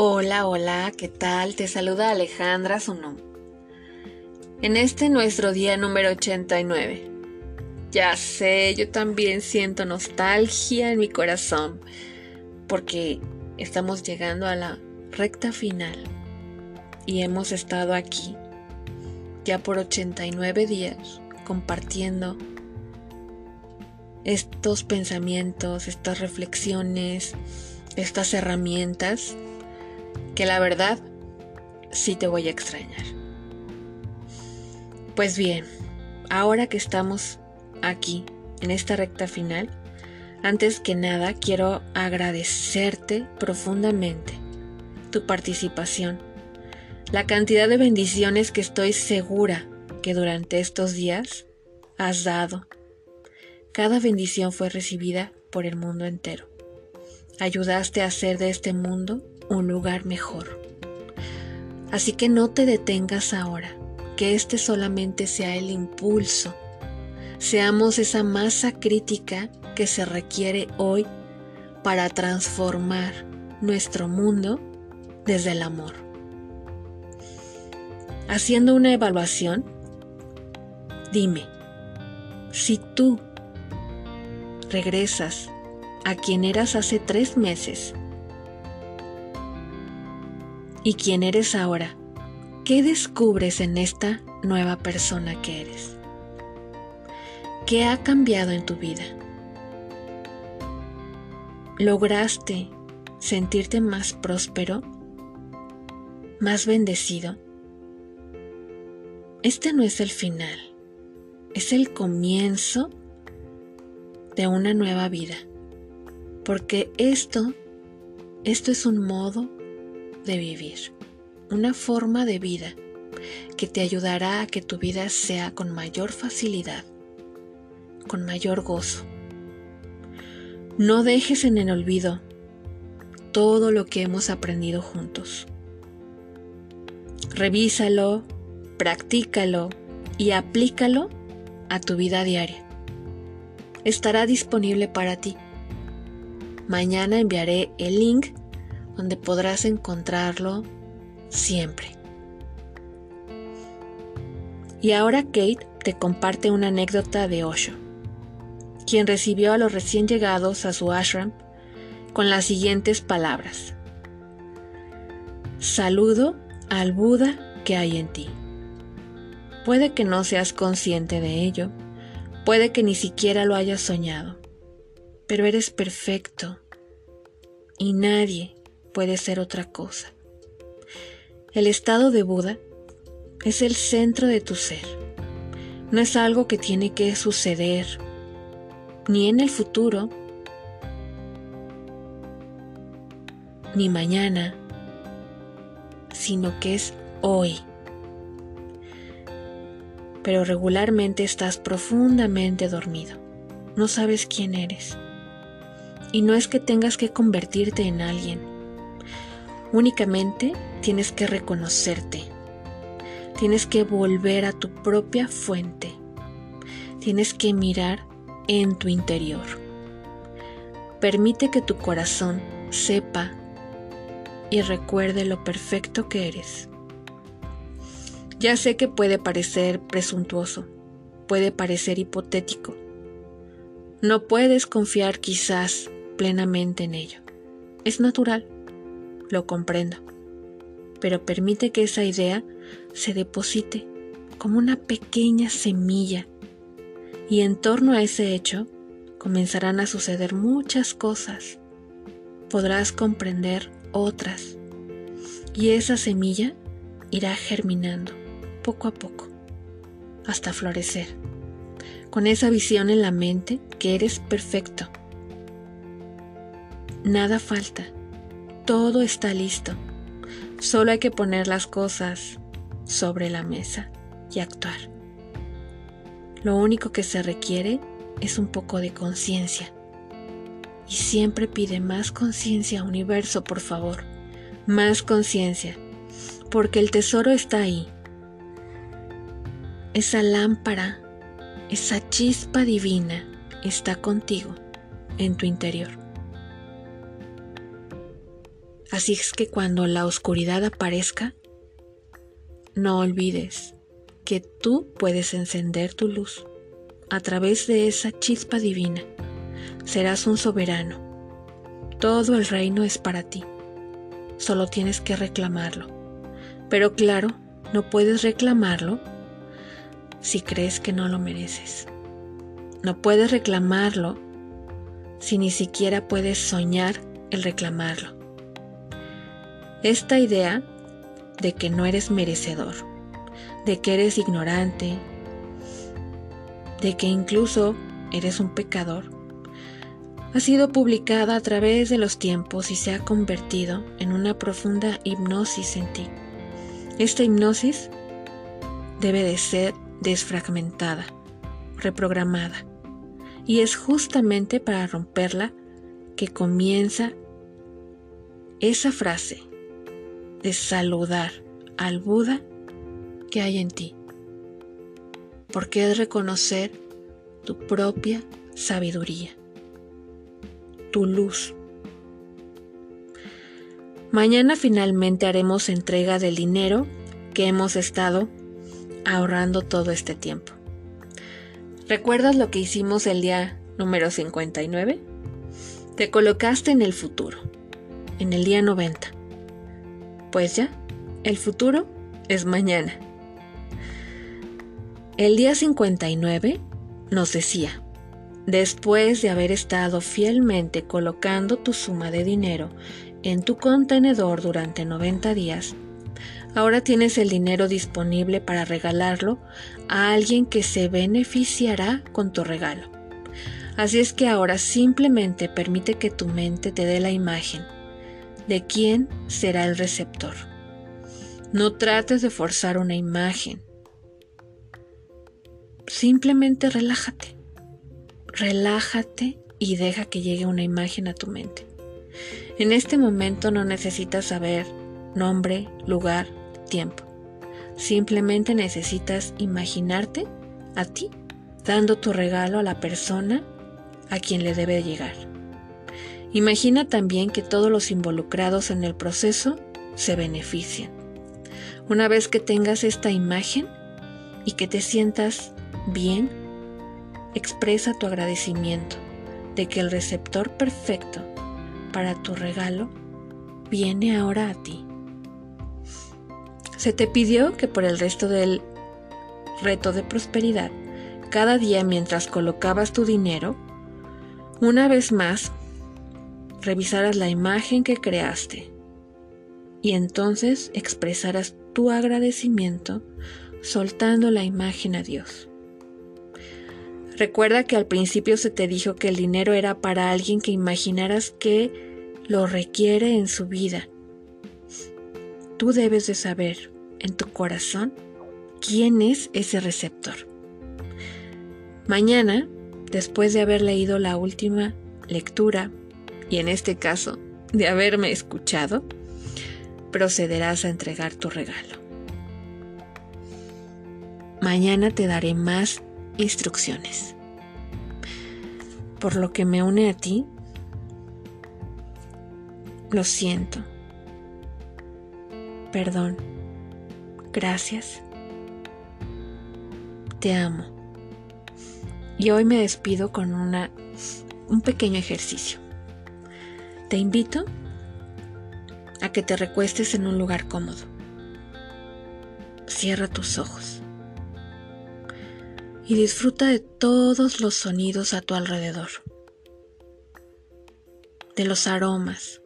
Hola, hola, ¿qué tal? Te saluda Alejandra Sunum. En este nuestro día número 89. Ya sé, yo también siento nostalgia en mi corazón porque estamos llegando a la recta final y hemos estado aquí ya por 89 días compartiendo estos pensamientos, estas reflexiones, estas herramientas que la verdad sí te voy a extrañar. Pues bien, ahora que estamos aquí en esta recta final, antes que nada quiero agradecerte profundamente tu participación, la cantidad de bendiciones que estoy segura que durante estos días has dado. Cada bendición fue recibida por el mundo entero. Ayudaste a hacer de este mundo un lugar mejor. Así que no te detengas ahora, que este solamente sea el impulso. Seamos esa masa crítica que se requiere hoy para transformar nuestro mundo desde el amor. Haciendo una evaluación, dime, si tú regresas a quien eras hace tres meses y quien eres ahora, ¿qué descubres en esta nueva persona que eres? ¿Qué ha cambiado en tu vida? ¿Lograste sentirte más próspero? ¿Más bendecido? Este no es el final, es el comienzo de una nueva vida. Porque esto, esto es un modo de vivir, una forma de vida que te ayudará a que tu vida sea con mayor facilidad, con mayor gozo. No dejes en el olvido todo lo que hemos aprendido juntos. Revísalo, practícalo y aplícalo a tu vida diaria. Estará disponible para ti. Mañana enviaré el link donde podrás encontrarlo siempre. Y ahora Kate te comparte una anécdota de Osho, quien recibió a los recién llegados a su ashram con las siguientes palabras. Saludo al Buda que hay en ti. Puede que no seas consciente de ello, puede que ni siquiera lo hayas soñado, pero eres perfecto y nadie puede ser otra cosa. El estado de Buda es el centro de tu ser. No es algo que tiene que suceder ni en el futuro, ni mañana, sino que es hoy. Pero regularmente estás profundamente dormido. No sabes quién eres. Y no es que tengas que convertirte en alguien Únicamente tienes que reconocerte. Tienes que volver a tu propia fuente. Tienes que mirar en tu interior. Permite que tu corazón sepa y recuerde lo perfecto que eres. Ya sé que puede parecer presuntuoso, puede parecer hipotético. No puedes confiar quizás plenamente en ello. Es natural lo comprendo, pero permite que esa idea se deposite como una pequeña semilla y en torno a ese hecho comenzarán a suceder muchas cosas. Podrás comprender otras y esa semilla irá germinando poco a poco hasta florecer. Con esa visión en la mente que eres perfecto. Nada falta todo está listo. Solo hay que poner las cosas sobre la mesa y actuar. Lo único que se requiere es un poco de conciencia. Y siempre pide más conciencia, universo, por favor. Más conciencia. Porque el tesoro está ahí. Esa lámpara, esa chispa divina está contigo en tu interior. Así es que cuando la oscuridad aparezca, no olvides que tú puedes encender tu luz a través de esa chispa divina. Serás un soberano. Todo el reino es para ti. Solo tienes que reclamarlo. Pero claro, no puedes reclamarlo si crees que no lo mereces. No puedes reclamarlo si ni siquiera puedes soñar el reclamarlo. Esta idea de que no eres merecedor, de que eres ignorante, de que incluso eres un pecador, ha sido publicada a través de los tiempos y se ha convertido en una profunda hipnosis en ti. Esta hipnosis debe de ser desfragmentada, reprogramada, y es justamente para romperla que comienza esa frase de saludar al Buda que hay en ti porque es reconocer tu propia sabiduría, tu luz. Mañana finalmente haremos entrega del dinero que hemos estado ahorrando todo este tiempo. ¿Recuerdas lo que hicimos el día número 59? Te colocaste en el futuro, en el día 90. Pues ya, el futuro es mañana. El día 59 nos decía, después de haber estado fielmente colocando tu suma de dinero en tu contenedor durante 90 días, ahora tienes el dinero disponible para regalarlo a alguien que se beneficiará con tu regalo. Así es que ahora simplemente permite que tu mente te dé la imagen de quién será el receptor. No trates de forzar una imagen Simplemente relájate. Relájate y deja que llegue una imagen a tu mente. En este momento no necesitas saber nombre, lugar, tiempo. Simplemente necesitas imaginarte a ti dando tu regalo a la persona a quien le debe llegar. Imagina también que todos los involucrados en el proceso se benefician. Una vez que tengas esta imagen y que te sientas bien, expresa tu agradecimiento de que el receptor perfecto para tu regalo viene ahora a ti. Se te pidió que por el resto del reto de prosperidad, cada día mientras colocabas tu dinero, una vez más, revisaras la imagen que creaste y entonces expresaras tu agradecimiento soltando la imagen a Dios. Recuerda que al principio se te dijo que el dinero era para alguien que imaginaras que lo requiere en su vida. Tú debes de saber en tu corazón quién es ese receptor. Mañana, después de haber leído la última lectura, y en este caso de haberme escuchado, procederás a entregar tu regalo. Mañana te daré más instrucciones. Por lo que me une a ti, lo siento. Perdón. Gracias. Te amo. Y hoy me despido con una, un pequeño ejercicio. Te invito a que te recuestes en un lugar cómodo. Cierra tus ojos y disfruta de todos los sonidos a tu alrededor, de los aromas,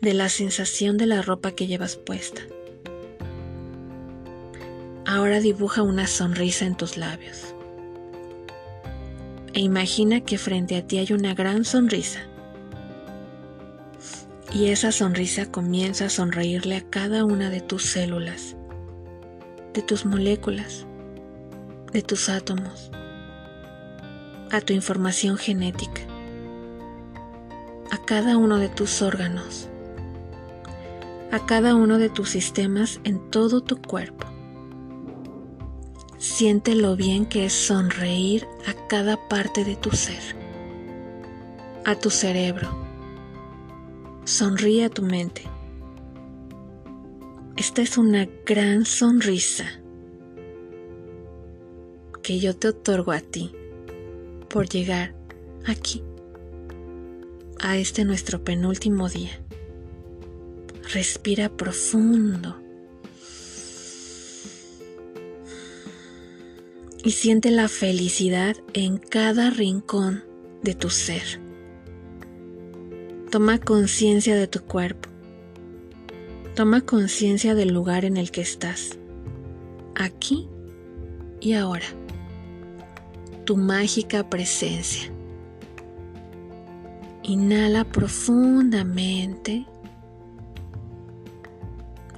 de la sensación de la ropa que llevas puesta. Ahora dibuja una sonrisa en tus labios e imagina que frente a ti hay una gran sonrisa. Y esa sonrisa comienza a sonreírle a cada una de tus células, de tus moléculas, de tus átomos, a tu información genética, a cada uno de tus órganos, a cada uno de tus sistemas en todo tu cuerpo. Siente lo bien que es sonreír a cada parte de tu ser, a tu cerebro. Sonríe a tu mente. Esta es una gran sonrisa que yo te otorgo a ti por llegar aquí, a este nuestro penúltimo día. Respira profundo. Y siente la felicidad en cada rincón de tu ser. Toma conciencia de tu cuerpo. Toma conciencia del lugar en el que estás. Aquí y ahora. Tu mágica presencia. Inhala profundamente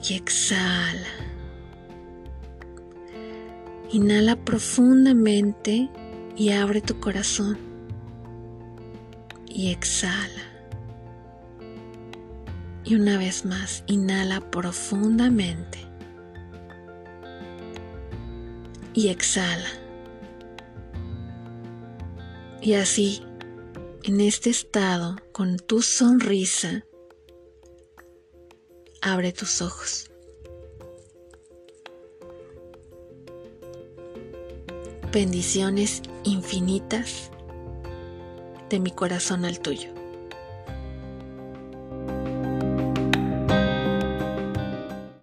y exhala. Inhala profundamente y abre tu corazón. Y exhala. Y una vez más, inhala profundamente. Y exhala. Y así, en este estado, con tu sonrisa, abre tus ojos. Bendiciones infinitas de mi corazón al tuyo.